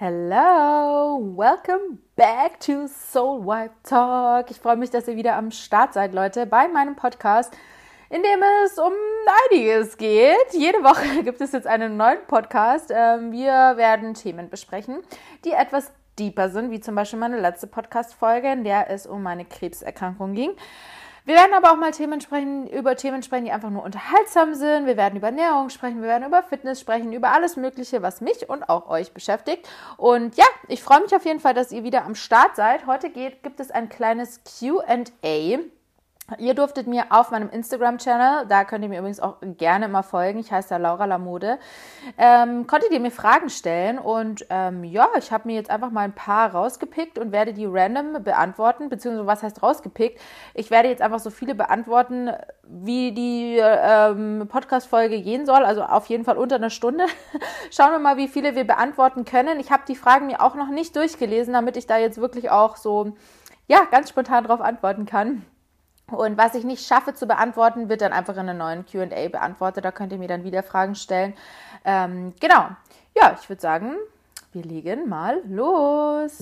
Hello, welcome back to Soul Wipe Talk. Ich freue mich, dass ihr wieder am Start seid, Leute, bei meinem Podcast, in dem es um einiges geht. Jede Woche gibt es jetzt einen neuen Podcast. Ähm, wir werden Themen besprechen, die etwas deeper sind, wie zum Beispiel meine letzte Podcast-Folge, in der es um meine Krebserkrankung ging. Wir werden aber auch mal Themen sprechen, über Themen sprechen, die einfach nur unterhaltsam sind. Wir werden über Ernährung sprechen, wir werden über Fitness sprechen, über alles Mögliche, was mich und auch euch beschäftigt. Und ja, ich freue mich auf jeden Fall, dass ihr wieder am Start seid. Heute geht, gibt es ein kleines QA Ihr durftet mir auf meinem Instagram-Channel, da könnt ihr mir übrigens auch gerne mal folgen, ich heiße da Laura Lamode, ähm, konntet ihr mir Fragen stellen und ähm, ja, ich habe mir jetzt einfach mal ein paar rausgepickt und werde die random beantworten, beziehungsweise was heißt rausgepickt? Ich werde jetzt einfach so viele beantworten, wie die ähm, Podcast-Folge gehen soll, also auf jeden Fall unter einer Stunde. Schauen wir mal, wie viele wir beantworten können. Ich habe die Fragen mir auch noch nicht durchgelesen, damit ich da jetzt wirklich auch so, ja, ganz spontan drauf antworten kann. Und was ich nicht schaffe zu beantworten, wird dann einfach in einem neuen QA beantwortet. Da könnt ihr mir dann wieder Fragen stellen. Ähm, genau. Ja, ich würde sagen, wir legen mal los.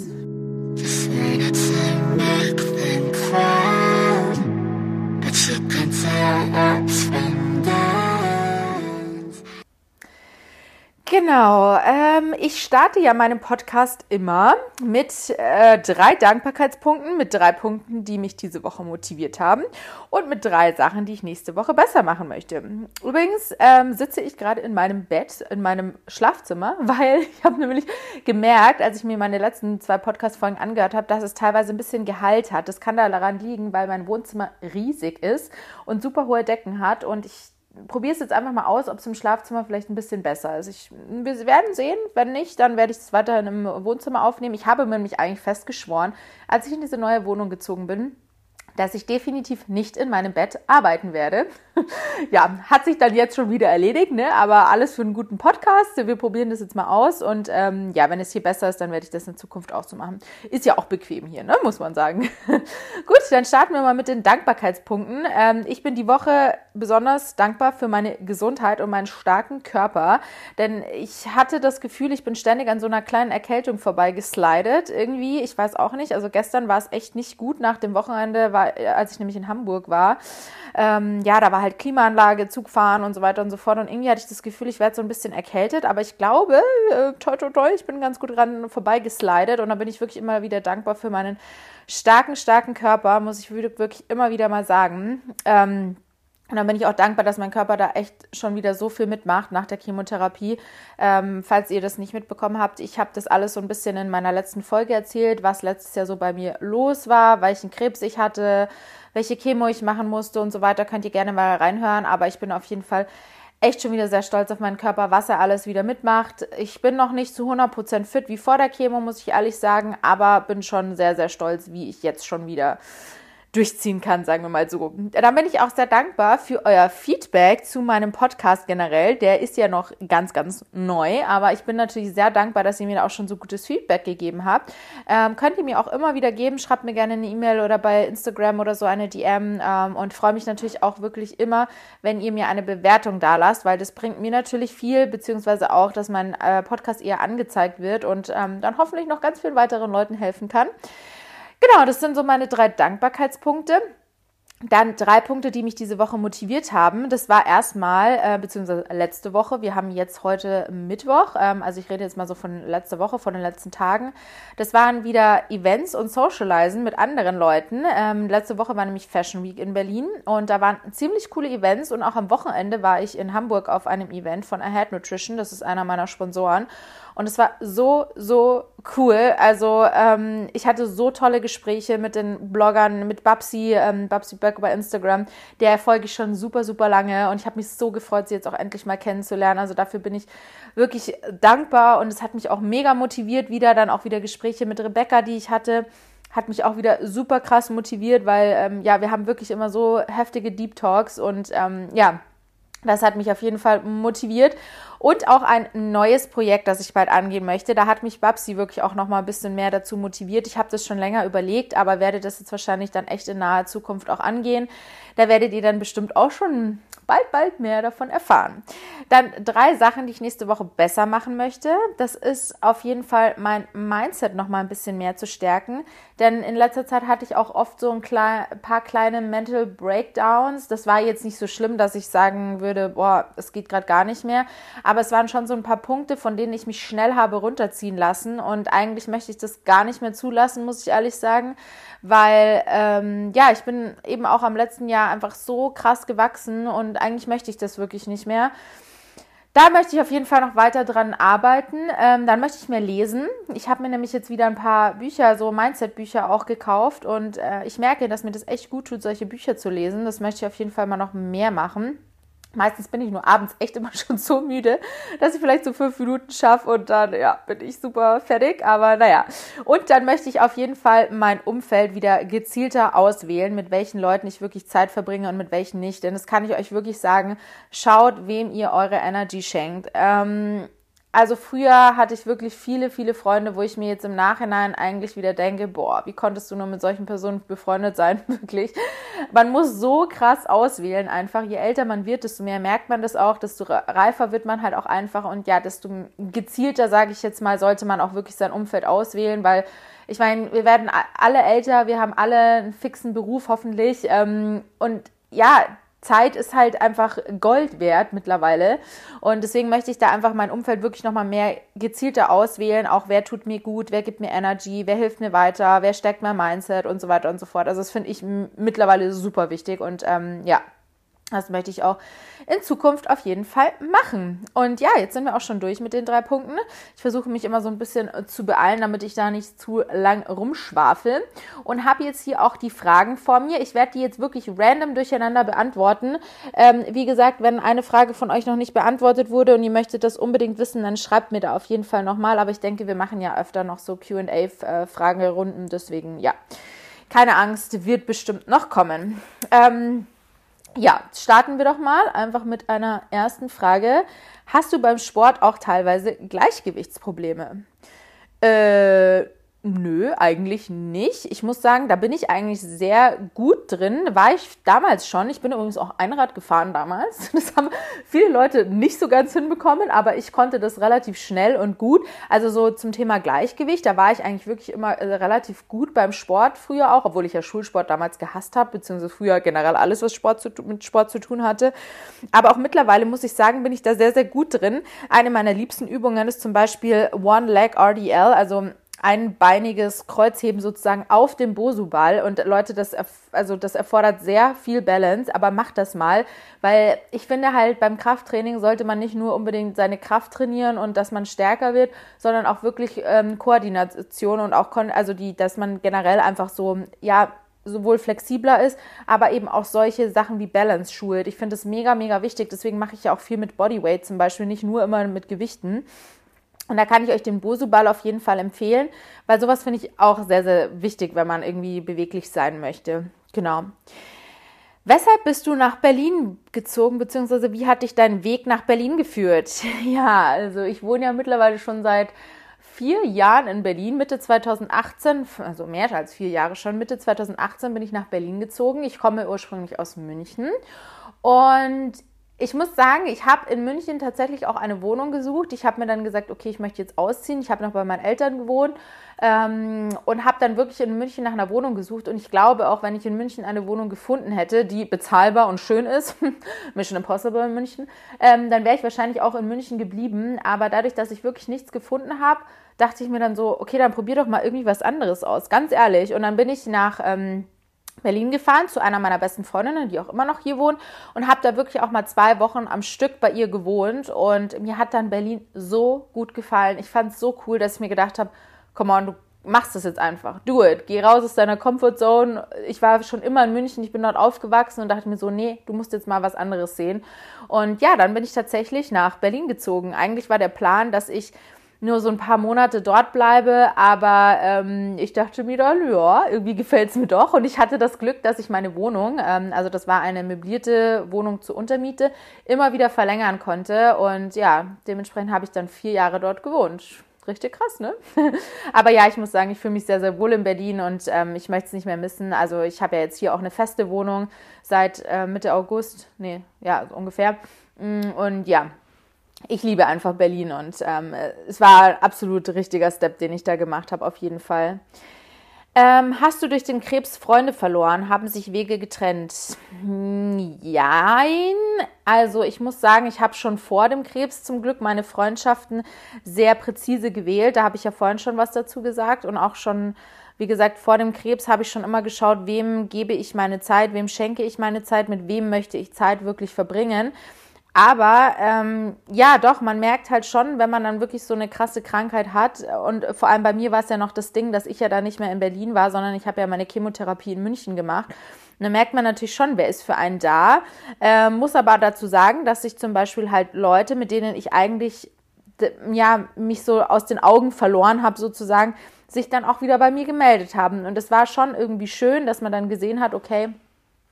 Genau, ähm, ich starte ja meinen Podcast immer mit äh, drei Dankbarkeitspunkten, mit drei Punkten, die mich diese Woche motiviert haben und mit drei Sachen, die ich nächste Woche besser machen möchte. Übrigens ähm, sitze ich gerade in meinem Bett, in meinem Schlafzimmer, weil ich habe nämlich gemerkt, als ich mir meine letzten zwei Podcast-Folgen angehört habe, dass es teilweise ein bisschen Gehalt hat. Das kann daran liegen, weil mein Wohnzimmer riesig ist und super hohe Decken hat und ich probiere es jetzt einfach mal aus, ob es im Schlafzimmer vielleicht ein bisschen besser ist. Ich, wir werden sehen. Wenn nicht, dann werde ich es weiterhin im Wohnzimmer aufnehmen. Ich habe mir nämlich eigentlich festgeschworen, als ich in diese neue Wohnung gezogen bin, dass ich definitiv nicht in meinem Bett arbeiten werde. ja, hat sich dann jetzt schon wieder erledigt, ne? Aber alles für einen guten Podcast. Wir probieren das jetzt mal aus und ähm, ja, wenn es hier besser ist, dann werde ich das in Zukunft auch so machen. Ist ja auch bequem hier, ne? Muss man sagen. Gut, dann starten wir mal mit den Dankbarkeitspunkten. Ähm, ich bin die Woche besonders dankbar für meine Gesundheit und meinen starken Körper, denn ich hatte das Gefühl, ich bin ständig an so einer kleinen Erkältung vorbeigeslidet. Irgendwie, ich weiß auch nicht. Also gestern war es echt nicht gut. Nach dem Wochenende war als ich nämlich in Hamburg war, ähm, ja, da war halt Klimaanlage, Zugfahren und so weiter und so fort. Und irgendwie hatte ich das Gefühl, ich werde so ein bisschen erkältet. Aber ich glaube, äh, toi, toi, toi, ich bin ganz gut dran vorbeigeslidet. Und da bin ich wirklich immer wieder dankbar für meinen starken, starken Körper, muss ich wirklich immer wieder mal sagen. Ähm, und dann bin ich auch dankbar, dass mein Körper da echt schon wieder so viel mitmacht nach der Chemotherapie. Ähm, falls ihr das nicht mitbekommen habt, ich habe das alles so ein bisschen in meiner letzten Folge erzählt, was letztes Jahr so bei mir los war, welchen Krebs ich hatte, welche Chemo ich machen musste und so weiter. Könnt ihr gerne mal reinhören. Aber ich bin auf jeden Fall echt schon wieder sehr stolz auf meinen Körper, was er alles wieder mitmacht. Ich bin noch nicht zu 100% fit wie vor der Chemo, muss ich ehrlich sagen, aber bin schon sehr, sehr stolz, wie ich jetzt schon wieder durchziehen kann, sagen wir mal so. Dann bin ich auch sehr dankbar für euer Feedback zu meinem Podcast generell. Der ist ja noch ganz, ganz neu, aber ich bin natürlich sehr dankbar, dass ihr mir auch schon so gutes Feedback gegeben habt. Ähm, könnt ihr mir auch immer wieder geben. Schreibt mir gerne eine E-Mail oder bei Instagram oder so eine DM ähm, und freue mich natürlich auch wirklich immer, wenn ihr mir eine Bewertung da lasst, weil das bringt mir natürlich viel, beziehungsweise auch, dass mein äh, Podcast eher angezeigt wird und ähm, dann hoffentlich noch ganz vielen weiteren Leuten helfen kann. Genau, das sind so meine drei Dankbarkeitspunkte. Dann drei Punkte, die mich diese Woche motiviert haben. Das war erstmal, äh, beziehungsweise letzte Woche. Wir haben jetzt heute Mittwoch. Ähm, also ich rede jetzt mal so von letzter Woche, von den letzten Tagen. Das waren wieder Events und Socializen mit anderen Leuten. Ähm, letzte Woche war nämlich Fashion Week in Berlin und da waren ziemlich coole Events und auch am Wochenende war ich in Hamburg auf einem Event von Ahead Nutrition. Das ist einer meiner Sponsoren. Und es war so, so cool. Also ähm, ich hatte so tolle Gespräche mit den Bloggern, mit Babsi, ähm, Babsi Böck bei Instagram. Der folge ich schon super, super lange und ich habe mich so gefreut, sie jetzt auch endlich mal kennenzulernen. Also dafür bin ich wirklich dankbar und es hat mich auch mega motiviert wieder, dann auch wieder Gespräche mit Rebecca, die ich hatte hat mich auch wieder super krass motiviert, weil ähm, ja, wir haben wirklich immer so heftige Deep Talks und ähm, ja, das hat mich auf jeden Fall motiviert. Und auch ein neues Projekt, das ich bald angehen möchte. Da hat mich Babsi wirklich auch noch mal ein bisschen mehr dazu motiviert. Ich habe das schon länger überlegt, aber werde das jetzt wahrscheinlich dann echt in naher Zukunft auch angehen. Da werdet ihr dann bestimmt auch schon bald, bald mehr davon erfahren. Dann drei Sachen, die ich nächste Woche besser machen möchte. Das ist auf jeden Fall mein Mindset noch mal ein bisschen mehr zu stärken. Denn in letzter Zeit hatte ich auch oft so ein paar kleine Mental Breakdowns. Das war jetzt nicht so schlimm, dass ich sagen würde, boah, es geht gerade gar nicht mehr. Aber es waren schon so ein paar Punkte, von denen ich mich schnell habe runterziehen lassen. Und eigentlich möchte ich das gar nicht mehr zulassen, muss ich ehrlich sagen. Weil, ähm, ja, ich bin eben auch am letzten Jahr einfach so krass gewachsen und eigentlich möchte ich das wirklich nicht mehr. Da möchte ich auf jeden Fall noch weiter dran arbeiten. Ähm, dann möchte ich mehr lesen. Ich habe mir nämlich jetzt wieder ein paar Bücher, so Mindset-Bücher auch gekauft und äh, ich merke, dass mir das echt gut tut, solche Bücher zu lesen. Das möchte ich auf jeden Fall mal noch mehr machen. Meistens bin ich nur abends echt immer schon so müde, dass ich vielleicht so fünf Minuten schaffe und dann, ja, bin ich super fertig. Aber naja. Und dann möchte ich auf jeden Fall mein Umfeld wieder gezielter auswählen, mit welchen Leuten ich wirklich Zeit verbringe und mit welchen nicht. Denn das kann ich euch wirklich sagen. Schaut, wem ihr eure Energy schenkt. Ähm, also früher hatte ich wirklich viele, viele Freunde, wo ich mir jetzt im Nachhinein eigentlich wieder denke, boah, wie konntest du nur mit solchen Personen befreundet sein, wirklich. Man muss so krass auswählen einfach. Je älter man wird, desto mehr merkt man das auch, desto reifer wird man halt auch einfach und ja, desto gezielter, sage ich jetzt mal, sollte man auch wirklich sein Umfeld auswählen, weil ich meine, wir werden alle älter, wir haben alle einen fixen Beruf hoffentlich ähm, und ja, Zeit ist halt einfach Gold wert mittlerweile. Und deswegen möchte ich da einfach mein Umfeld wirklich nochmal mehr gezielter auswählen. Auch wer tut mir gut, wer gibt mir Energy, wer hilft mir weiter, wer steckt mein Mindset und so weiter und so fort. Also das finde ich mittlerweile super wichtig. Und ähm, ja, das möchte ich auch in Zukunft auf jeden Fall machen. Und ja, jetzt sind wir auch schon durch mit den drei Punkten. Ich versuche mich immer so ein bisschen äh, zu beeilen, damit ich da nicht zu lang rumschwafel. Und habe jetzt hier auch die Fragen vor mir. Ich werde die jetzt wirklich random durcheinander beantworten. Ähm, wie gesagt, wenn eine Frage von euch noch nicht beantwortet wurde und ihr möchtet das unbedingt wissen, dann schreibt mir da auf jeden Fall nochmal. Aber ich denke, wir machen ja öfter noch so QA-Fragerunden. Äh, Deswegen, ja, keine Angst, wird bestimmt noch kommen. Ähm, ja, starten wir doch mal einfach mit einer ersten Frage. Hast du beim Sport auch teilweise Gleichgewichtsprobleme? Äh, Nö, eigentlich nicht. Ich muss sagen, da bin ich eigentlich sehr gut drin. War ich damals schon. Ich bin übrigens auch Einrad gefahren damals. Das haben viele Leute nicht so ganz hinbekommen, aber ich konnte das relativ schnell und gut. Also so zum Thema Gleichgewicht, da war ich eigentlich wirklich immer äh, relativ gut beim Sport früher auch, obwohl ich ja Schulsport damals gehasst habe, beziehungsweise früher generell alles, was Sport zu, mit Sport zu tun hatte. Aber auch mittlerweile muss ich sagen, bin ich da sehr, sehr gut drin. Eine meiner liebsten Übungen ist zum Beispiel One Leg RDL, also einbeiniges Kreuzheben sozusagen auf dem Bosu-Ball. Und Leute, das, also das erfordert sehr viel Balance, aber macht das mal, weil ich finde halt beim Krafttraining sollte man nicht nur unbedingt seine Kraft trainieren und dass man stärker wird, sondern auch wirklich ähm, Koordination und auch, also die, dass man generell einfach so, ja, sowohl flexibler ist, aber eben auch solche Sachen wie Balance schult. Ich finde das mega, mega wichtig. Deswegen mache ich ja auch viel mit Bodyweight zum Beispiel, nicht nur immer mit Gewichten. Und da kann ich euch den Bosu-Ball auf jeden Fall empfehlen, weil sowas finde ich auch sehr, sehr wichtig, wenn man irgendwie beweglich sein möchte. Genau. Weshalb bist du nach Berlin gezogen, beziehungsweise wie hat dich dein Weg nach Berlin geführt? Ja, also ich wohne ja mittlerweile schon seit vier Jahren in Berlin. Mitte 2018, also mehr als vier Jahre schon, Mitte 2018 bin ich nach Berlin gezogen. Ich komme ursprünglich aus München und ich muss sagen, ich habe in München tatsächlich auch eine Wohnung gesucht. Ich habe mir dann gesagt, okay, ich möchte jetzt ausziehen. Ich habe noch bei meinen Eltern gewohnt ähm, und habe dann wirklich in München nach einer Wohnung gesucht. Und ich glaube, auch wenn ich in München eine Wohnung gefunden hätte, die bezahlbar und schön ist, Mission Impossible in München, ähm, dann wäre ich wahrscheinlich auch in München geblieben. Aber dadurch, dass ich wirklich nichts gefunden habe, dachte ich mir dann so, okay, dann probier doch mal irgendwie was anderes aus. Ganz ehrlich. Und dann bin ich nach... Ähm, Berlin gefahren zu einer meiner besten Freundinnen, die auch immer noch hier wohnt und habe da wirklich auch mal zwei Wochen am Stück bei ihr gewohnt und mir hat dann Berlin so gut gefallen. Ich fand es so cool, dass ich mir gedacht habe, come on, du machst das jetzt einfach, do it, geh raus aus deiner Comfortzone. Ich war schon immer in München, ich bin dort aufgewachsen und dachte mir so, nee, du musst jetzt mal was anderes sehen. Und ja, dann bin ich tatsächlich nach Berlin gezogen. Eigentlich war der Plan, dass ich nur so ein paar Monate dort bleibe, aber ähm, ich dachte mir dann, ja, irgendwie gefällt es mir doch. Und ich hatte das Glück, dass ich meine Wohnung, ähm, also das war eine möblierte Wohnung zur Untermiete, immer wieder verlängern konnte. Und ja, dementsprechend habe ich dann vier Jahre dort gewohnt. Richtig krass, ne? Aber ja, ich muss sagen, ich fühle mich sehr, sehr wohl in Berlin und ähm, ich möchte es nicht mehr missen. Also ich habe ja jetzt hier auch eine feste Wohnung seit äh, Mitte August. Nee, ja, so ungefähr. Mm, und ja, ich liebe einfach Berlin und ähm, es war absolut richtiger Step, den ich da gemacht habe, auf jeden Fall. Ähm, hast du durch den Krebs Freunde verloren? Haben sich Wege getrennt? Nein. Also ich muss sagen, ich habe schon vor dem Krebs zum Glück meine Freundschaften sehr präzise gewählt. Da habe ich ja vorhin schon was dazu gesagt und auch schon, wie gesagt, vor dem Krebs habe ich schon immer geschaut, wem gebe ich meine Zeit, wem schenke ich meine Zeit, mit wem möchte ich Zeit wirklich verbringen. Aber ähm, ja, doch, man merkt halt schon, wenn man dann wirklich so eine krasse Krankheit hat. Und vor allem bei mir war es ja noch das Ding, dass ich ja da nicht mehr in Berlin war, sondern ich habe ja meine Chemotherapie in München gemacht. Und dann merkt man natürlich schon, wer ist für einen da. Ähm, muss aber dazu sagen, dass sich zum Beispiel halt Leute, mit denen ich eigentlich ja mich so aus den Augen verloren habe, sozusagen, sich dann auch wieder bei mir gemeldet haben. Und es war schon irgendwie schön, dass man dann gesehen hat, okay,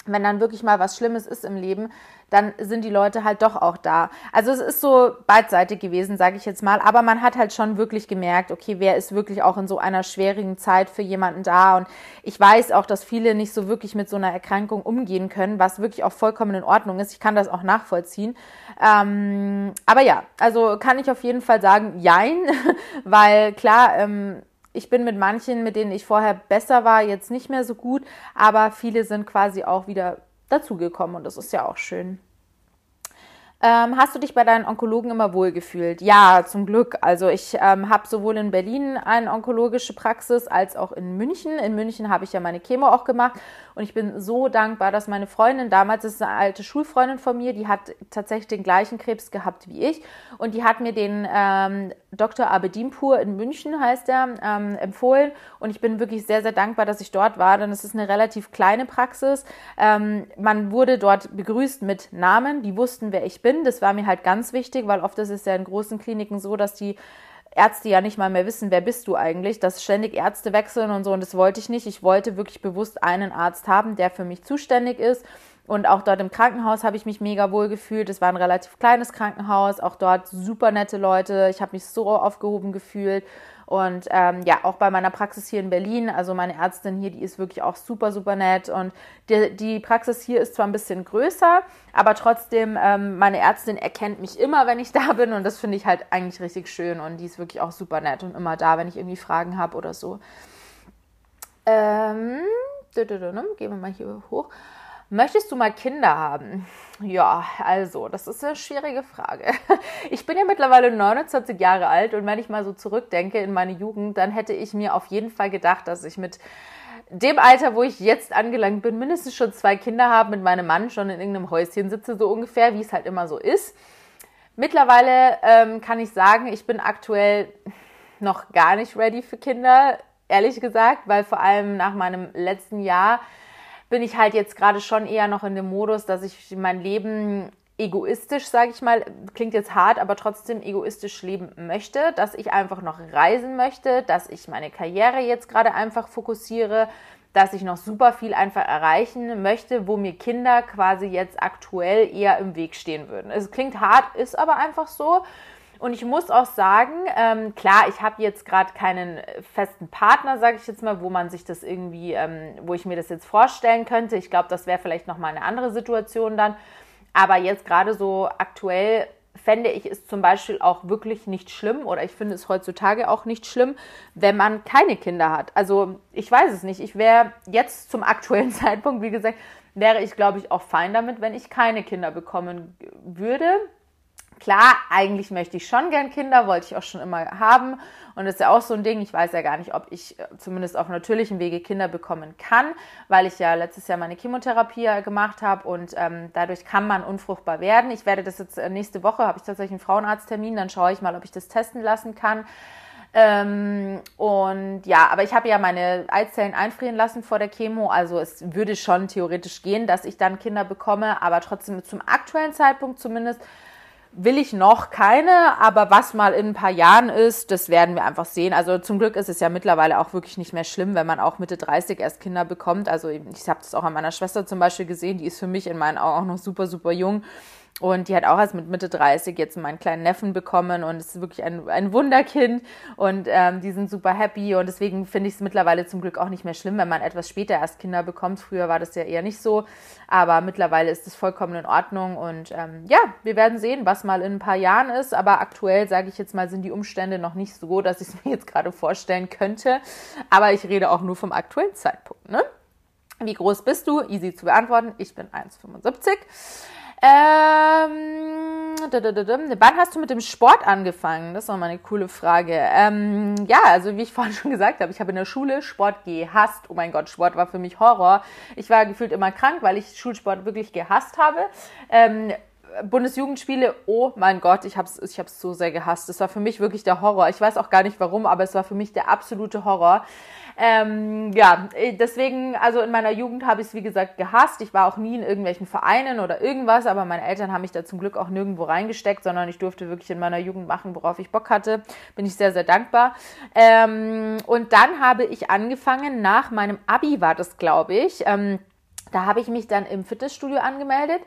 wenn dann wirklich mal was Schlimmes ist im Leben, dann sind die Leute halt doch auch da. Also es ist so beidseitig gewesen, sage ich jetzt mal, aber man hat halt schon wirklich gemerkt, okay, wer ist wirklich auch in so einer schwierigen Zeit für jemanden da und ich weiß auch, dass viele nicht so wirklich mit so einer Erkrankung umgehen können, was wirklich auch vollkommen in Ordnung ist. Ich kann das auch nachvollziehen. Ähm, aber ja, also kann ich auf jeden Fall sagen, jein, weil klar, ähm, ich bin mit manchen, mit denen ich vorher besser war, jetzt nicht mehr so gut, aber viele sind quasi auch wieder dazugekommen und das ist ja auch schön. Ähm, hast du dich bei deinen Onkologen immer wohlgefühlt? Ja, zum Glück. Also ich ähm, habe sowohl in Berlin eine onkologische Praxis als auch in München. In München habe ich ja meine Chemo auch gemacht und ich bin so dankbar, dass meine Freundin, damals das ist eine alte Schulfreundin von mir, die hat tatsächlich den gleichen Krebs gehabt wie ich und die hat mir den ähm, Dr. Abedimpur in München, heißt er, ähm, empfohlen und ich bin wirklich sehr, sehr dankbar, dass ich dort war, denn es ist eine relativ kleine Praxis. Ähm, man wurde dort begrüßt mit Namen, die wussten, wer ich bin. Das war mir halt ganz wichtig, weil oft ist es ja in großen Kliniken so, dass die Ärzte ja nicht mal mehr wissen, wer bist du eigentlich, dass ständig Ärzte wechseln und so und das wollte ich nicht. Ich wollte wirklich bewusst einen Arzt haben, der für mich zuständig ist. Und auch dort im Krankenhaus habe ich mich mega wohl gefühlt. Es war ein relativ kleines Krankenhaus, auch dort super nette Leute. Ich habe mich so aufgehoben gefühlt. Und ähm, ja, auch bei meiner Praxis hier in Berlin, also meine Ärztin hier, die ist wirklich auch super, super nett. Und die, die Praxis hier ist zwar ein bisschen größer, aber trotzdem, ähm, meine Ärztin erkennt mich immer, wenn ich da bin. Und das finde ich halt eigentlich richtig schön. Und die ist wirklich auch super nett und immer da, wenn ich irgendwie Fragen habe oder so. Ähm, gehen wir mal hier hoch. Möchtest du mal Kinder haben? Ja, also, das ist eine schwierige Frage. Ich bin ja mittlerweile 29 Jahre alt und wenn ich mal so zurückdenke in meine Jugend, dann hätte ich mir auf jeden Fall gedacht, dass ich mit dem Alter, wo ich jetzt angelangt bin, mindestens schon zwei Kinder habe, mit meinem Mann schon in irgendeinem Häuschen sitze, so ungefähr, wie es halt immer so ist. Mittlerweile ähm, kann ich sagen, ich bin aktuell noch gar nicht ready für Kinder, ehrlich gesagt, weil vor allem nach meinem letzten Jahr bin ich halt jetzt gerade schon eher noch in dem Modus, dass ich mein Leben egoistisch, sage ich mal, klingt jetzt hart, aber trotzdem egoistisch leben möchte, dass ich einfach noch reisen möchte, dass ich meine Karriere jetzt gerade einfach fokussiere, dass ich noch super viel einfach erreichen möchte, wo mir Kinder quasi jetzt aktuell eher im Weg stehen würden. Es klingt hart, ist aber einfach so. Und ich muss auch sagen, ähm, klar, ich habe jetzt gerade keinen festen Partner, sage ich jetzt mal, wo man sich das irgendwie, ähm, wo ich mir das jetzt vorstellen könnte. Ich glaube, das wäre vielleicht nochmal eine andere Situation dann. Aber jetzt gerade so aktuell fände ich es zum Beispiel auch wirklich nicht schlimm oder ich finde es heutzutage auch nicht schlimm, wenn man keine Kinder hat. Also ich weiß es nicht. Ich wäre jetzt zum aktuellen Zeitpunkt, wie gesagt, wäre ich, glaube ich, auch fein damit, wenn ich keine Kinder bekommen würde. Klar, eigentlich möchte ich schon gern Kinder, wollte ich auch schon immer haben. Und das ist ja auch so ein Ding. Ich weiß ja gar nicht, ob ich äh, zumindest auf natürlichem Wege Kinder bekommen kann, weil ich ja letztes Jahr meine Chemotherapie gemacht habe und ähm, dadurch kann man unfruchtbar werden. Ich werde das jetzt äh, nächste Woche, habe ich tatsächlich einen Frauenarzttermin, dann schaue ich mal, ob ich das testen lassen kann. Ähm, und ja, aber ich habe ja meine Eizellen einfrieren lassen vor der Chemo. Also es würde schon theoretisch gehen, dass ich dann Kinder bekomme, aber trotzdem zum aktuellen Zeitpunkt zumindest will ich noch keine, aber was mal in ein paar Jahren ist, das werden wir einfach sehen. Also zum Glück ist es ja mittlerweile auch wirklich nicht mehr schlimm, wenn man auch Mitte 30 erst Kinder bekommt. Also ich habe das auch an meiner Schwester zum Beispiel gesehen, die ist für mich in meinen Augen auch noch super, super jung. Und die hat auch erst mit Mitte 30 jetzt meinen kleinen Neffen bekommen und ist wirklich ein, ein Wunderkind und ähm, die sind super happy und deswegen finde ich es mittlerweile zum Glück auch nicht mehr schlimm, wenn man etwas später erst Kinder bekommt. Früher war das ja eher nicht so, aber mittlerweile ist es vollkommen in Ordnung und ähm, ja, wir werden sehen, was mal in ein paar Jahren ist, aber aktuell sage ich jetzt mal, sind die Umstände noch nicht so, dass ich es mir jetzt gerade vorstellen könnte, aber ich rede auch nur vom aktuellen Zeitpunkt. Ne? Wie groß bist du? Easy zu beantworten. Ich bin 1,75. Ähm, wann hast du mit dem Sport angefangen? Das ist nochmal eine coole Frage. Ähm, ja, also wie ich vorhin schon gesagt habe, ich habe in der Schule Sport gehasst. Oh mein Gott, Sport war für mich Horror. Ich war gefühlt immer krank, weil ich Schulsport wirklich gehasst habe. Ähm, Bundesjugendspiele, oh mein Gott, ich habe es ich hab's so sehr gehasst. Das war für mich wirklich der Horror. Ich weiß auch gar nicht warum, aber es war für mich der absolute Horror. Ähm, ja, äh, deswegen, also in meiner Jugend habe ich es wie gesagt gehasst. Ich war auch nie in irgendwelchen Vereinen oder irgendwas, aber meine Eltern haben mich da zum Glück auch nirgendwo reingesteckt, sondern ich durfte wirklich in meiner Jugend machen, worauf ich Bock hatte. Bin ich sehr, sehr dankbar. Ähm, und dann habe ich angefangen, nach meinem Abi war das, glaube ich. Ähm, da habe ich mich dann im Fitnessstudio angemeldet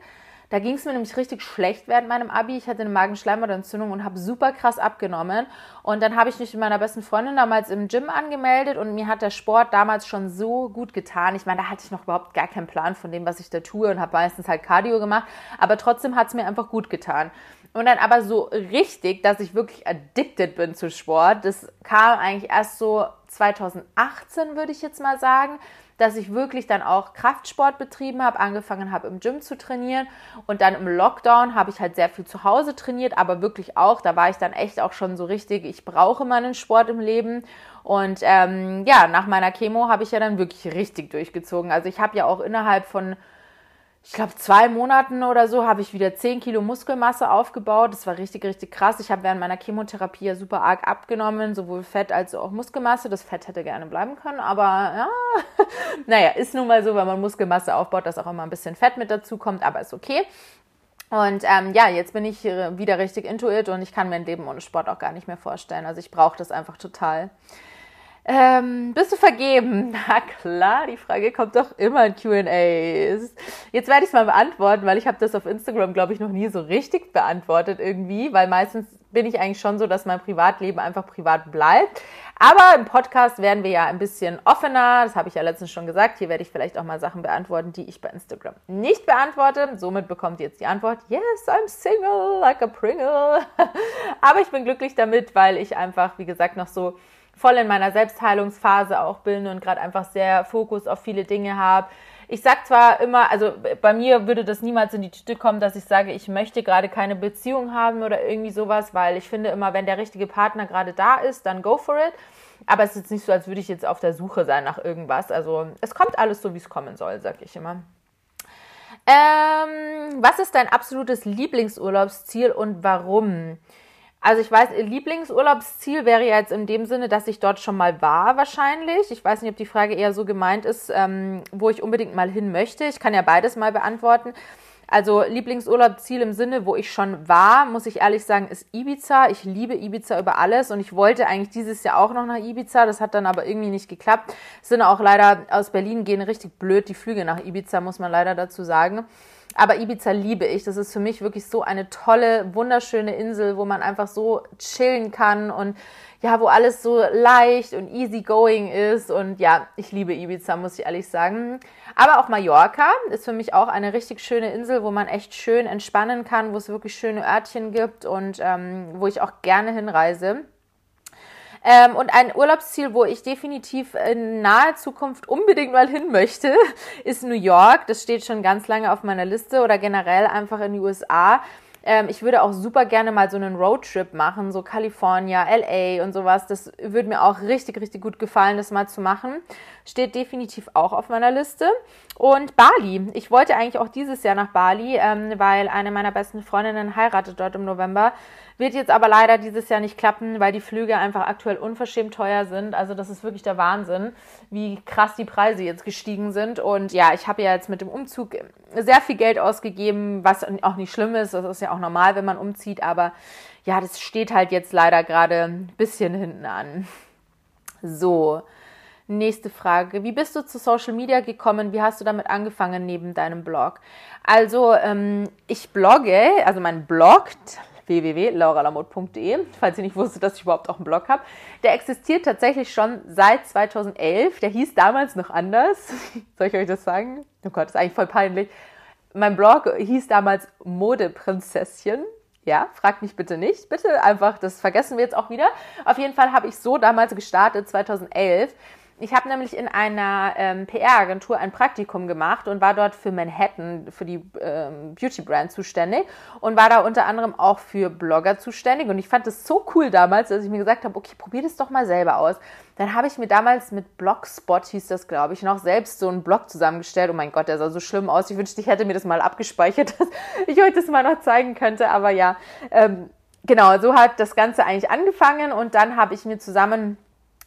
da ging es mir nämlich richtig schlecht während meinem Abi. Ich hatte eine Magenschleimhautentzündung und habe super krass abgenommen. Und dann habe ich mich mit meiner besten Freundin damals im Gym angemeldet und mir hat der Sport damals schon so gut getan. Ich meine, da hatte ich noch überhaupt gar keinen Plan von dem, was ich da tue und habe meistens halt Cardio gemacht. Aber trotzdem hat es mir einfach gut getan. Und dann aber so richtig, dass ich wirklich addicted bin zu Sport, das kam eigentlich erst so 2018, würde ich jetzt mal sagen dass ich wirklich dann auch Kraftsport betrieben habe, angefangen habe im Gym zu trainieren und dann im Lockdown habe ich halt sehr viel zu Hause trainiert, aber wirklich auch, da war ich dann echt auch schon so richtig, ich brauche meinen Sport im Leben und ähm, ja, nach meiner Chemo habe ich ja dann wirklich richtig durchgezogen. Also ich habe ja auch innerhalb von ich glaube, zwei Monaten oder so habe ich wieder 10 Kilo Muskelmasse aufgebaut. Das war richtig, richtig krass. Ich habe während meiner Chemotherapie ja super arg abgenommen, sowohl Fett als auch Muskelmasse. Das Fett hätte gerne bleiben können, aber ja, naja, ist nun mal so, wenn man Muskelmasse aufbaut, dass auch immer ein bisschen Fett mit dazu kommt, aber ist okay. Und ähm, ja, jetzt bin ich wieder richtig into it und ich kann mir ein Leben ohne Sport auch gar nicht mehr vorstellen. Also ich brauche das einfach total. Ähm, bist du vergeben? Na klar, die Frage kommt doch immer in QAs. Jetzt werde ich es mal beantworten, weil ich habe das auf Instagram, glaube ich, noch nie so richtig beantwortet irgendwie, weil meistens bin ich eigentlich schon so, dass mein Privatleben einfach privat bleibt. Aber im Podcast werden wir ja ein bisschen offener. Das habe ich ja letztens schon gesagt. Hier werde ich vielleicht auch mal Sachen beantworten, die ich bei Instagram nicht beantworte. Somit bekommt ihr jetzt die Antwort: Yes, I'm single like a Pringle. Aber ich bin glücklich damit, weil ich einfach, wie gesagt, noch so voll in meiner Selbstheilungsphase auch bin und gerade einfach sehr Fokus auf viele Dinge habe. Ich sag zwar immer, also bei mir würde das niemals in die Tüte kommen, dass ich sage, ich möchte gerade keine Beziehung haben oder irgendwie sowas, weil ich finde immer, wenn der richtige Partner gerade da ist, dann go for it. Aber es ist jetzt nicht so, als würde ich jetzt auf der Suche sein nach irgendwas. Also es kommt alles so, wie es kommen soll, sag ich immer. Ähm, was ist dein absolutes Lieblingsurlaubsziel und warum? Also ich weiß, Lieblingsurlaubsziel wäre jetzt in dem Sinne, dass ich dort schon mal war wahrscheinlich. Ich weiß nicht, ob die Frage eher so gemeint ist, ähm, wo ich unbedingt mal hin möchte. Ich kann ja beides mal beantworten. Also Lieblingsurlaubsziel im Sinne, wo ich schon war, muss ich ehrlich sagen, ist Ibiza. Ich liebe Ibiza über alles und ich wollte eigentlich dieses Jahr auch noch nach Ibiza. Das hat dann aber irgendwie nicht geklappt. Sind auch leider aus Berlin gehen richtig blöd die Flüge nach Ibiza, muss man leider dazu sagen. Aber Ibiza liebe ich. Das ist für mich wirklich so eine tolle, wunderschöne Insel, wo man einfach so chillen kann und ja, wo alles so leicht und easy going ist. Und ja, ich liebe Ibiza, muss ich ehrlich sagen. Aber auch Mallorca ist für mich auch eine richtig schöne Insel, wo man echt schön entspannen kann, wo es wirklich schöne Örtchen gibt und ähm, wo ich auch gerne hinreise. Ähm, und ein Urlaubsziel, wo ich definitiv in naher Zukunft unbedingt mal hin möchte, ist New York. Das steht schon ganz lange auf meiner Liste oder generell einfach in die USA. Ähm, ich würde auch super gerne mal so einen Roadtrip machen, so California, LA und sowas. Das würde mir auch richtig, richtig gut gefallen, das mal zu machen. Steht definitiv auch auf meiner Liste. Und Bali. Ich wollte eigentlich auch dieses Jahr nach Bali, ähm, weil eine meiner besten Freundinnen heiratet dort im November. Wird jetzt aber leider dieses Jahr nicht klappen, weil die Flüge einfach aktuell unverschämt teuer sind. Also das ist wirklich der Wahnsinn, wie krass die Preise jetzt gestiegen sind. Und ja, ich habe ja jetzt mit dem Umzug sehr viel Geld ausgegeben, was auch nicht schlimm ist. Das ist ja auch normal, wenn man umzieht. Aber ja, das steht halt jetzt leider gerade ein bisschen hinten an. So. Nächste Frage. Wie bist du zu Social Media gekommen? Wie hast du damit angefangen neben deinem Blog? Also, ähm, ich blogge, also mein Blog, www.lauralamott.de, falls ihr nicht wusstet, dass ich überhaupt auch einen Blog habe. Der existiert tatsächlich schon seit 2011. Der hieß damals noch anders. Soll ich euch das sagen? Oh Gott, ist eigentlich voll peinlich. Mein Blog hieß damals Modeprinzesschen. Ja, fragt mich bitte nicht. Bitte einfach, das vergessen wir jetzt auch wieder. Auf jeden Fall habe ich so damals gestartet, 2011. Ich habe nämlich in einer ähm, PR-Agentur ein Praktikum gemacht und war dort für Manhattan, für die ähm, Beauty-Brand zuständig und war da unter anderem auch für Blogger zuständig. Und ich fand das so cool damals, dass ich mir gesagt habe, okay, probier das doch mal selber aus. Dann habe ich mir damals mit Blogspot, hieß das, glaube ich, noch selbst so einen Blog zusammengestellt. Oh mein Gott, der sah so schlimm aus. Ich wünschte, ich hätte mir das mal abgespeichert, dass ich euch das mal noch zeigen könnte. Aber ja, ähm, genau, so hat das Ganze eigentlich angefangen. Und dann habe ich mir zusammen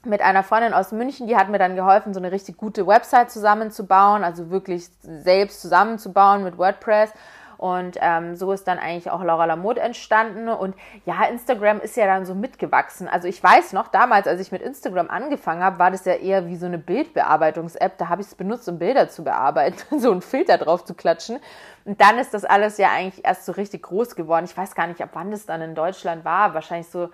mit einer Freundin aus München, die hat mir dann geholfen, so eine richtig gute Website zusammenzubauen, also wirklich selbst zusammenzubauen mit WordPress. Und ähm, so ist dann eigentlich auch Laura Lamotte entstanden. Und ja, Instagram ist ja dann so mitgewachsen. Also ich weiß noch, damals, als ich mit Instagram angefangen habe, war das ja eher wie so eine Bildbearbeitungs-App. Da habe ich es benutzt, um Bilder zu bearbeiten, so einen Filter drauf zu klatschen. Und dann ist das alles ja eigentlich erst so richtig groß geworden. Ich weiß gar nicht, ab wann das dann in Deutschland war. Wahrscheinlich so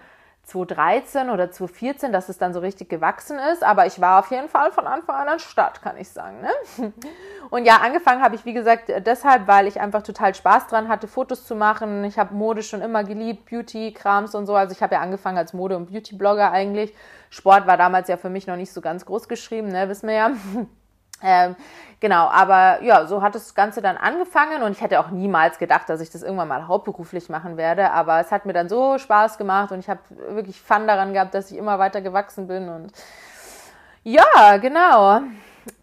2013 oder 2014, dass es dann so richtig gewachsen ist. Aber ich war auf jeden Fall von Anfang an an Start, kann ich sagen. Ne? Und ja, angefangen habe ich, wie gesagt, deshalb, weil ich einfach total Spaß dran hatte, Fotos zu machen. Ich habe Mode schon immer geliebt, Beauty-Krams und so. Also ich habe ja angefangen als Mode- und Beauty-Blogger eigentlich. Sport war damals ja für mich noch nicht so ganz groß geschrieben, ne? wissen wir ja. Ähm, genau, aber ja, so hat das Ganze dann angefangen und ich hätte auch niemals gedacht, dass ich das irgendwann mal hauptberuflich machen werde, aber es hat mir dann so Spaß gemacht und ich habe wirklich Fun daran gehabt, dass ich immer weiter gewachsen bin und ja, genau.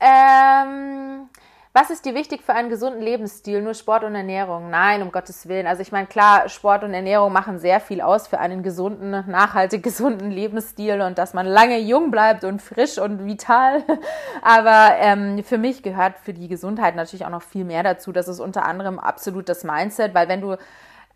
Ähm, was ist dir wichtig für einen gesunden Lebensstil? Nur Sport und Ernährung? Nein, um Gottes Willen. Also ich meine, klar, Sport und Ernährung machen sehr viel aus für einen gesunden, nachhaltig gesunden Lebensstil und dass man lange jung bleibt und frisch und vital. Aber ähm, für mich gehört für die Gesundheit natürlich auch noch viel mehr dazu. Das ist unter anderem absolut das Mindset, weil wenn du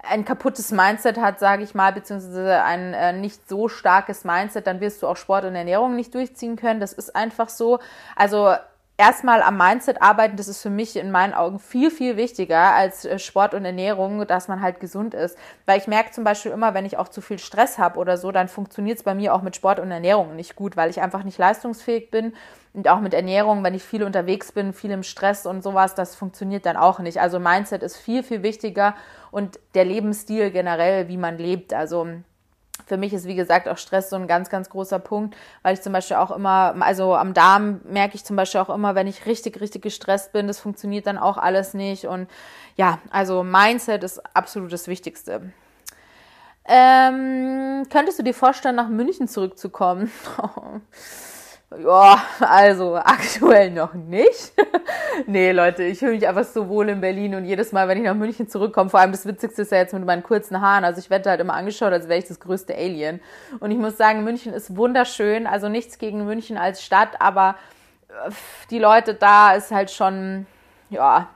ein kaputtes Mindset hat, sage ich mal, beziehungsweise ein äh, nicht so starkes Mindset, dann wirst du auch Sport und Ernährung nicht durchziehen können. Das ist einfach so. Also erstmal am Mindset arbeiten, das ist für mich in meinen Augen viel, viel wichtiger als äh, Sport und Ernährung, dass man halt gesund ist. Weil ich merke zum Beispiel immer, wenn ich auch zu viel Stress habe oder so, dann funktioniert es bei mir auch mit Sport und Ernährung nicht gut, weil ich einfach nicht leistungsfähig bin. Und auch mit Ernährung, wenn ich viel unterwegs bin, viel im Stress und sowas, das funktioniert dann auch nicht. Also Mindset ist viel, viel wichtiger und der Lebensstil generell, wie man lebt. Also für mich ist, wie gesagt, auch Stress so ein ganz, ganz großer Punkt, weil ich zum Beispiel auch immer, also am Darm merke ich zum Beispiel auch immer, wenn ich richtig, richtig gestresst bin, das funktioniert dann auch alles nicht. Und ja, also Mindset ist absolut das Wichtigste. Ähm, könntest du dir vorstellen, nach München zurückzukommen? Ja, also aktuell noch nicht. nee, Leute, ich fühle mich einfach so wohl in Berlin und jedes Mal, wenn ich nach München zurückkomme, vor allem das Witzigste ist ja jetzt mit meinen kurzen Haaren, also ich werde halt immer angeschaut, als wäre ich das größte Alien. Und ich muss sagen, München ist wunderschön, also nichts gegen München als Stadt, aber äh, die Leute da ist halt schon, ja,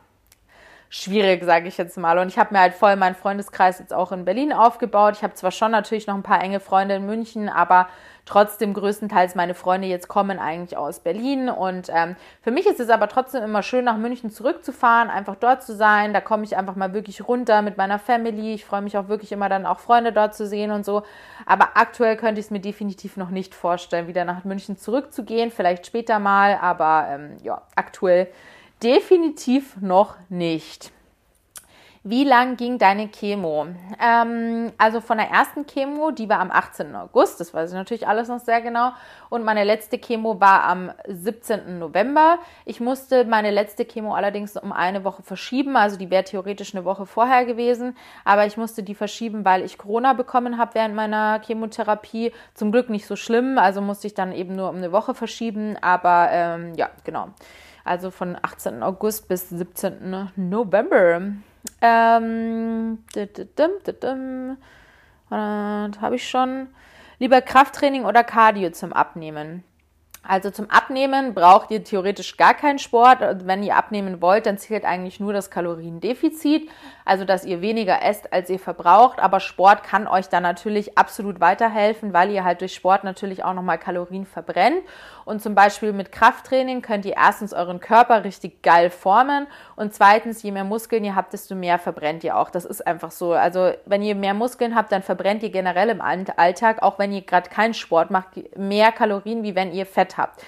schwierig, sage ich jetzt mal. Und ich habe mir halt voll meinen Freundeskreis jetzt auch in Berlin aufgebaut. Ich habe zwar schon natürlich noch ein paar enge Freunde in München, aber trotzdem größtenteils meine Freunde jetzt kommen eigentlich aus Berlin. Und ähm, für mich ist es aber trotzdem immer schön, nach München zurückzufahren, einfach dort zu sein. Da komme ich einfach mal wirklich runter mit meiner Family. Ich freue mich auch wirklich immer dann auch Freunde dort zu sehen und so. Aber aktuell könnte ich es mir definitiv noch nicht vorstellen, wieder nach München zurückzugehen. Vielleicht später mal, aber ähm, ja, aktuell definitiv noch nicht. Wie lang ging deine Chemo? Ähm, also von der ersten Chemo, die war am 18. August, das weiß ich natürlich alles noch sehr genau. Und meine letzte Chemo war am 17. November. Ich musste meine letzte Chemo allerdings um eine Woche verschieben, also die wäre theoretisch eine Woche vorher gewesen. Aber ich musste die verschieben, weil ich Corona bekommen habe während meiner Chemotherapie. Zum Glück nicht so schlimm, also musste ich dann eben nur um eine Woche verschieben. Aber ähm, ja, genau. Also von 18. August bis 17. November. Ähm, habe ich schon. Lieber Krafttraining oder Cardio zum Abnehmen? Also zum Abnehmen braucht ihr theoretisch gar keinen Sport. Wenn ihr abnehmen wollt, dann zählt eigentlich nur das Kaloriendefizit, also dass ihr weniger esst, als ihr verbraucht. Aber Sport kann euch da natürlich absolut weiterhelfen, weil ihr halt durch Sport natürlich auch nochmal Kalorien verbrennt. Und zum Beispiel mit Krafttraining könnt ihr erstens euren Körper richtig geil formen und zweitens, je mehr Muskeln ihr habt, desto mehr verbrennt ihr auch. Das ist einfach so. Also wenn ihr mehr Muskeln habt, dann verbrennt ihr generell im Alltag, auch wenn ihr gerade keinen Sport macht, mehr Kalorien, wie wenn ihr Fett habt.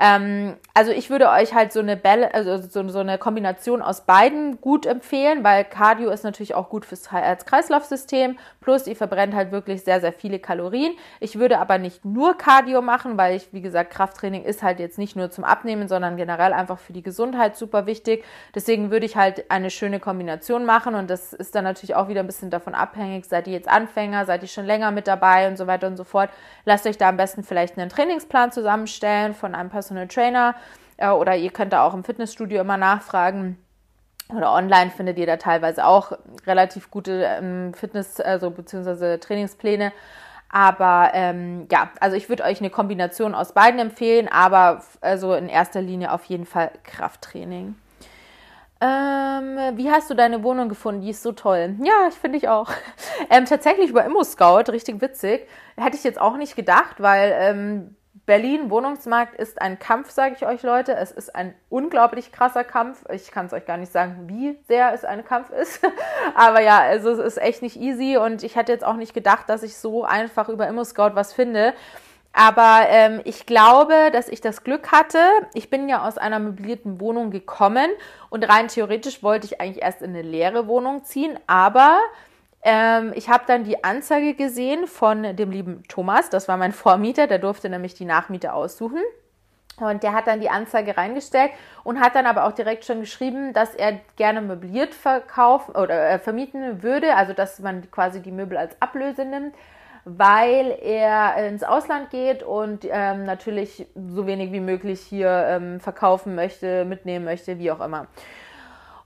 Ähm, also ich würde euch halt so eine Bälle, also so, so, eine Kombination aus beiden gut empfehlen, weil Cardio ist natürlich auch gut fürs Herz-Kreislauf-System. Plus ihr verbrennt halt wirklich sehr, sehr viele Kalorien. Ich würde aber nicht nur Cardio machen, weil ich, wie gesagt, Krafttraining ist halt jetzt nicht nur zum Abnehmen, sondern generell einfach für die Gesundheit super wichtig. Deswegen würde ich halt eine schöne Kombination machen und das ist dann natürlich auch wieder ein bisschen davon abhängig, seid ihr jetzt Anfänger, seid ihr schon länger mit dabei und so weiter und so fort. Lasst euch da am besten vielleicht einen Trainingsplan zusammenstellen von einem Personal Trainer äh, oder ihr könnt da auch im Fitnessstudio immer nachfragen. Oder online findet ihr da teilweise auch relativ gute ähm, Fitness- also beziehungsweise Trainingspläne. Aber ähm, ja, also ich würde euch eine Kombination aus beiden empfehlen, aber also in erster Linie auf jeden Fall Krafttraining. Ähm, wie hast du deine Wohnung gefunden? Die ist so toll. Ja, ich finde ich auch. Ähm, tatsächlich über Immo Scout, richtig witzig. Hätte ich jetzt auch nicht gedacht, weil ähm, Berlin Wohnungsmarkt ist ein Kampf, sage ich euch Leute. Es ist ein unglaublich krasser Kampf. Ich kann es euch gar nicht sagen, wie sehr es ein Kampf ist. Aber ja, also es ist echt nicht easy und ich hätte jetzt auch nicht gedacht, dass ich so einfach über ImmoScout was finde. Aber ähm, ich glaube, dass ich das Glück hatte. Ich bin ja aus einer möblierten Wohnung gekommen und rein theoretisch wollte ich eigentlich erst in eine leere Wohnung ziehen. Aber ähm, ich habe dann die Anzeige gesehen von dem lieben Thomas, das war mein Vormieter, der durfte nämlich die Nachmiete aussuchen. Und der hat dann die Anzeige reingestellt und hat dann aber auch direkt schon geschrieben, dass er gerne möbliert verkaufen oder äh, vermieten würde, also dass man quasi die Möbel als Ablöse nimmt, weil er ins Ausland geht und ähm, natürlich so wenig wie möglich hier ähm, verkaufen möchte, mitnehmen möchte, wie auch immer.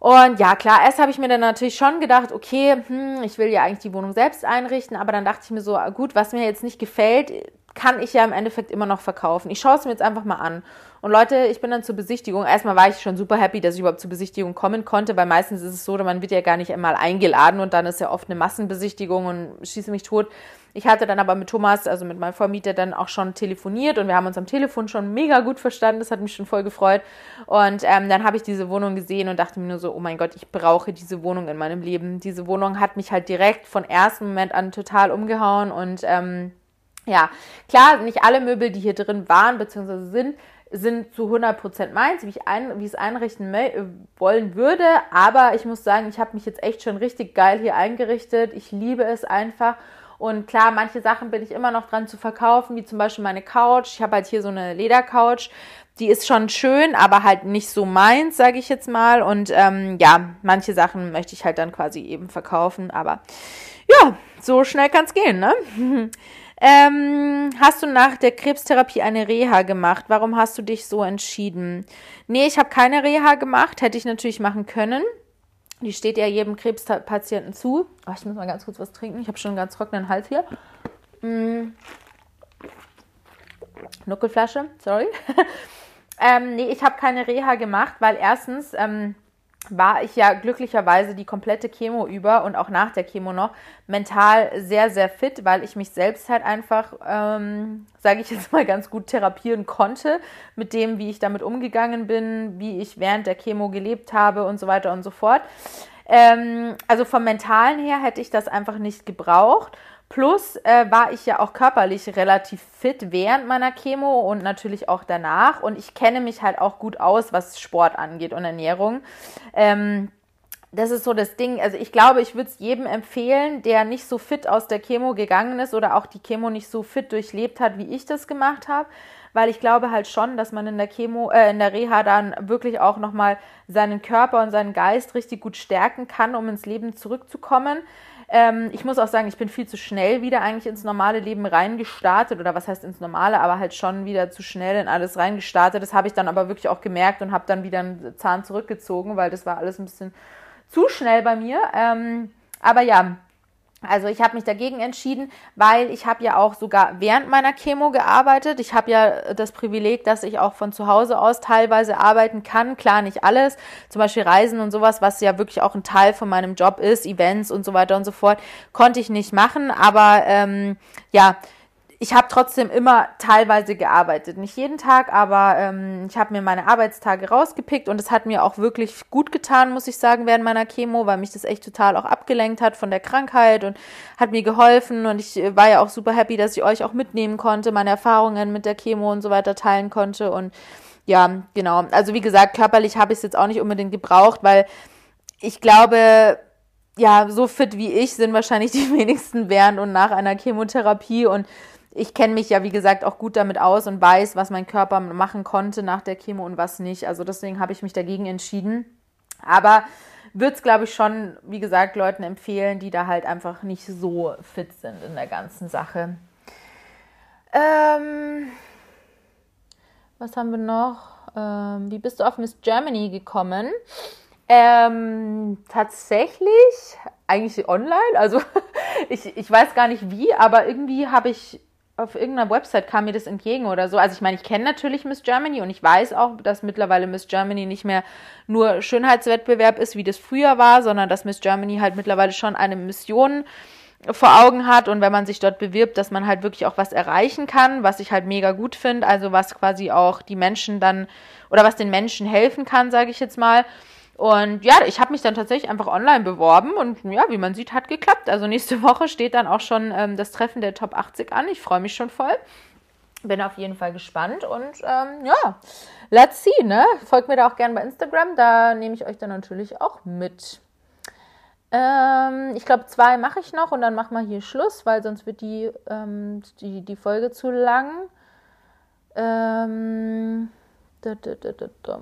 Und ja, klar, erst habe ich mir dann natürlich schon gedacht, okay, hm, ich will ja eigentlich die Wohnung selbst einrichten, aber dann dachte ich mir so, gut, was mir jetzt nicht gefällt, kann ich ja im Endeffekt immer noch verkaufen. Ich schaue es mir jetzt einfach mal an. Und Leute, ich bin dann zur Besichtigung. Erstmal war ich schon super happy, dass ich überhaupt zur Besichtigung kommen konnte, weil meistens ist es so, man wird ja gar nicht einmal eingeladen und dann ist ja oft eine Massenbesichtigung und schieße mich tot. Ich hatte dann aber mit Thomas, also mit meinem Vormieter, dann auch schon telefoniert und wir haben uns am Telefon schon mega gut verstanden. Das hat mich schon voll gefreut. Und ähm, dann habe ich diese Wohnung gesehen und dachte mir nur so, oh mein Gott, ich brauche diese Wohnung in meinem Leben. Diese Wohnung hat mich halt direkt von ersten Moment an total umgehauen und ähm, ja, klar, nicht alle Möbel, die hier drin waren bzw. sind, sind zu 100% meins, wie ich, ein, wie ich es einrichten wollen würde. Aber ich muss sagen, ich habe mich jetzt echt schon richtig geil hier eingerichtet. Ich liebe es einfach. Und klar, manche Sachen bin ich immer noch dran zu verkaufen, wie zum Beispiel meine Couch. Ich habe halt hier so eine Ledercouch. Die ist schon schön, aber halt nicht so meins, sage ich jetzt mal. Und ähm, ja, manche Sachen möchte ich halt dann quasi eben verkaufen. Aber ja, so schnell kann es gehen, ne? Ähm, hast du nach der Krebstherapie eine Reha gemacht? Warum hast du dich so entschieden? Nee, ich habe keine Reha gemacht. Hätte ich natürlich machen können. Die steht ja jedem Krebspatienten zu. Oh, ich muss mal ganz kurz was trinken. Ich habe schon einen ganz trockenen Hals hier. Mm. Nuckelflasche, sorry. ähm, nee, ich habe keine Reha gemacht, weil erstens ähm, war ich ja glücklicherweise die komplette Chemo über und auch nach der Chemo noch mental sehr, sehr fit, weil ich mich selbst halt einfach, ähm, sage ich jetzt mal, ganz gut therapieren konnte mit dem, wie ich damit umgegangen bin, wie ich während der Chemo gelebt habe und so weiter und so fort. Ähm, also vom mentalen her hätte ich das einfach nicht gebraucht. Plus äh, war ich ja auch körperlich relativ fit während meiner Chemo und natürlich auch danach. Und ich kenne mich halt auch gut aus, was Sport angeht und Ernährung. Ähm, das ist so das Ding. Also ich glaube, ich würde es jedem empfehlen, der nicht so fit aus der Chemo gegangen ist oder auch die Chemo nicht so fit durchlebt hat, wie ich das gemacht habe. Weil ich glaube halt schon, dass man in der Chemo, äh, in der Reha dann wirklich auch nochmal seinen Körper und seinen Geist richtig gut stärken kann, um ins Leben zurückzukommen. Ähm, ich muss auch sagen, ich bin viel zu schnell wieder eigentlich ins normale Leben reingestartet oder was heißt ins normale, aber halt schon wieder zu schnell in alles reingestartet. Das habe ich dann aber wirklich auch gemerkt und habe dann wieder einen Zahn zurückgezogen, weil das war alles ein bisschen zu schnell bei mir. Ähm, aber ja, Also ich habe mich dagegen entschieden, weil ich habe ja auch sogar während meiner Chemo gearbeitet. Ich habe ja das Privileg, dass ich auch von zu Hause aus teilweise arbeiten kann. Klar, nicht alles. Zum Beispiel Reisen und sowas, was ja wirklich auch ein Teil von meinem Job ist, Events und so weiter und so fort, konnte ich nicht machen. Aber ähm, ja, ich habe trotzdem immer teilweise gearbeitet. Nicht jeden Tag, aber ähm, ich habe mir meine Arbeitstage rausgepickt und es hat mir auch wirklich gut getan, muss ich sagen, während meiner Chemo, weil mich das echt total auch abgelenkt hat von der Krankheit und hat mir geholfen und ich war ja auch super happy, dass ich euch auch mitnehmen konnte, meine Erfahrungen mit der Chemo und so weiter teilen konnte und ja, genau. Also wie gesagt, körperlich habe ich es jetzt auch nicht unbedingt gebraucht, weil ich glaube, ja, so fit wie ich sind wahrscheinlich die wenigsten während und nach einer Chemotherapie und ich kenne mich ja, wie gesagt, auch gut damit aus und weiß, was mein Körper machen konnte nach der Chemo und was nicht. Also deswegen habe ich mich dagegen entschieden. Aber würde es, glaube ich, schon, wie gesagt, Leuten empfehlen, die da halt einfach nicht so fit sind in der ganzen Sache. Ähm, was haben wir noch? Ähm, wie bist du auf Miss Germany gekommen? Ähm, tatsächlich eigentlich online. Also ich, ich weiß gar nicht wie, aber irgendwie habe ich auf irgendeiner Website kam mir das entgegen oder so. Also ich meine, ich kenne natürlich Miss Germany und ich weiß auch, dass mittlerweile Miss Germany nicht mehr nur Schönheitswettbewerb ist, wie das früher war, sondern dass Miss Germany halt mittlerweile schon eine Mission vor Augen hat und wenn man sich dort bewirbt, dass man halt wirklich auch was erreichen kann, was ich halt mega gut finde, also was quasi auch die Menschen dann oder was den Menschen helfen kann, sage ich jetzt mal. Und ja, ich habe mich dann tatsächlich einfach online beworben und ja, wie man sieht, hat geklappt. Also nächste Woche steht dann auch schon ähm, das Treffen der Top 80 an. Ich freue mich schon voll. Bin auf jeden Fall gespannt und ähm, ja, let's see, ne? Folgt mir da auch gerne bei Instagram, da nehme ich euch dann natürlich auch mit. Ähm, ich glaube, zwei mache ich noch und dann machen wir hier Schluss, weil sonst wird die, ähm, die, die Folge zu lang. Ähm, da, da, da,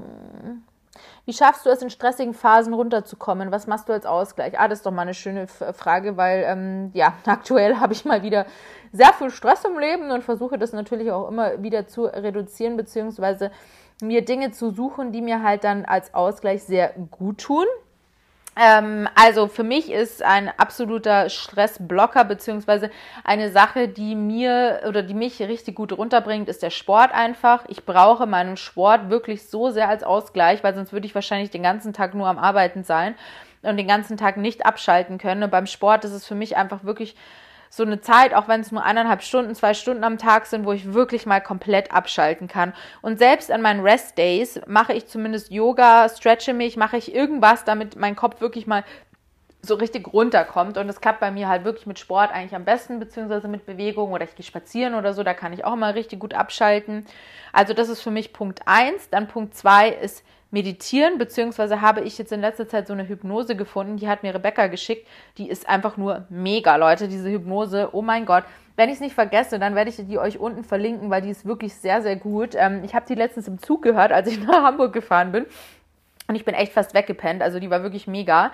wie schaffst du es in stressigen Phasen runterzukommen? Was machst du als Ausgleich? Ah, das ist doch mal eine schöne Frage, weil ähm, ja, aktuell habe ich mal wieder sehr viel Stress im Leben und versuche das natürlich auch immer wieder zu reduzieren, beziehungsweise mir Dinge zu suchen, die mir halt dann als Ausgleich sehr gut tun. Ähm, also für mich ist ein absoluter Stressblocker beziehungsweise eine Sache, die mir oder die mich richtig gut runterbringt, ist der Sport einfach. Ich brauche meinen Sport wirklich so sehr als Ausgleich, weil sonst würde ich wahrscheinlich den ganzen Tag nur am Arbeiten sein und den ganzen Tag nicht abschalten können. Und beim Sport ist es für mich einfach wirklich so eine Zeit, auch wenn es nur eineinhalb Stunden, zwei Stunden am Tag sind, wo ich wirklich mal komplett abschalten kann. Und selbst an meinen Rest Days mache ich zumindest Yoga, stretche mich, mache ich irgendwas, damit mein Kopf wirklich mal so richtig runterkommt. Und das klappt bei mir halt wirklich mit Sport eigentlich am besten, beziehungsweise mit Bewegung oder ich gehe spazieren oder so, da kann ich auch mal richtig gut abschalten. Also das ist für mich Punkt eins. Dann Punkt zwei ist meditieren, beziehungsweise habe ich jetzt in letzter Zeit so eine Hypnose gefunden, die hat mir Rebecca geschickt. Die ist einfach nur mega, Leute, diese Hypnose. Oh mein Gott. Wenn ich es nicht vergesse, dann werde ich die euch unten verlinken, weil die ist wirklich sehr, sehr gut. Ähm, ich habe die letztens im Zug gehört, als ich nach Hamburg gefahren bin. Und ich bin echt fast weggepennt. Also die war wirklich mega.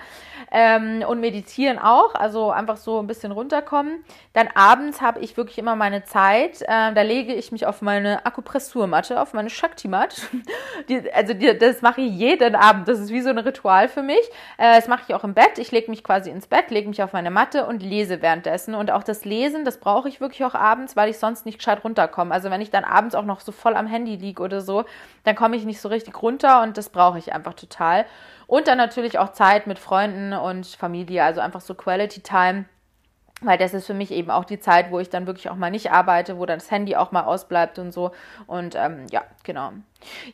Ähm, und meditieren auch. Also einfach so ein bisschen runterkommen. Dann abends habe ich wirklich immer meine Zeit. Äh, da lege ich mich auf meine Akupressurmatte, auf meine Shakti-Mat. also die, das mache ich jeden Abend. Das ist wie so ein Ritual für mich. Äh, das mache ich auch im Bett. Ich lege mich quasi ins Bett, lege mich auf meine Matte und lese währenddessen. Und auch das Lesen, das brauche ich wirklich auch abends, weil ich sonst nicht gescheit runterkomme. Also wenn ich dann abends auch noch so voll am Handy liege oder so, dann komme ich nicht so richtig runter und das brauche ich einfach total. Und dann natürlich auch Zeit mit Freunden und Familie, also einfach so Quality Time. Weil das ist für mich eben auch die Zeit, wo ich dann wirklich auch mal nicht arbeite, wo dann das Handy auch mal ausbleibt und so. Und ähm, ja, genau.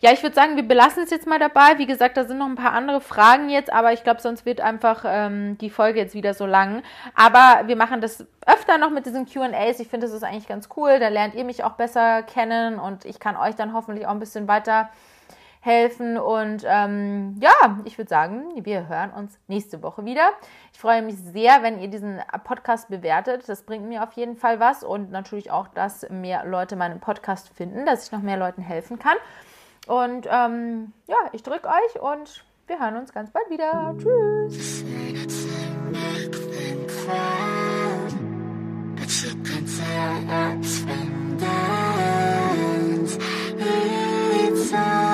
Ja, ich würde sagen, wir belassen es jetzt mal dabei. Wie gesagt, da sind noch ein paar andere Fragen jetzt, aber ich glaube, sonst wird einfach ähm, die Folge jetzt wieder so lang. Aber wir machen das öfter noch mit diesen QAs. Ich finde, das ist eigentlich ganz cool. Da lernt ihr mich auch besser kennen und ich kann euch dann hoffentlich auch ein bisschen weiter helfen. Und ähm, ja, ich würde sagen, wir hören uns nächste Woche wieder. Ich freue mich sehr, wenn ihr diesen Podcast bewertet. Das bringt mir auf jeden Fall was und natürlich auch, dass mehr Leute meinen Podcast finden, dass ich noch mehr Leuten helfen kann. Und ähm, ja, ich drücke euch und wir hören uns ganz bald wieder. Tschüss. It's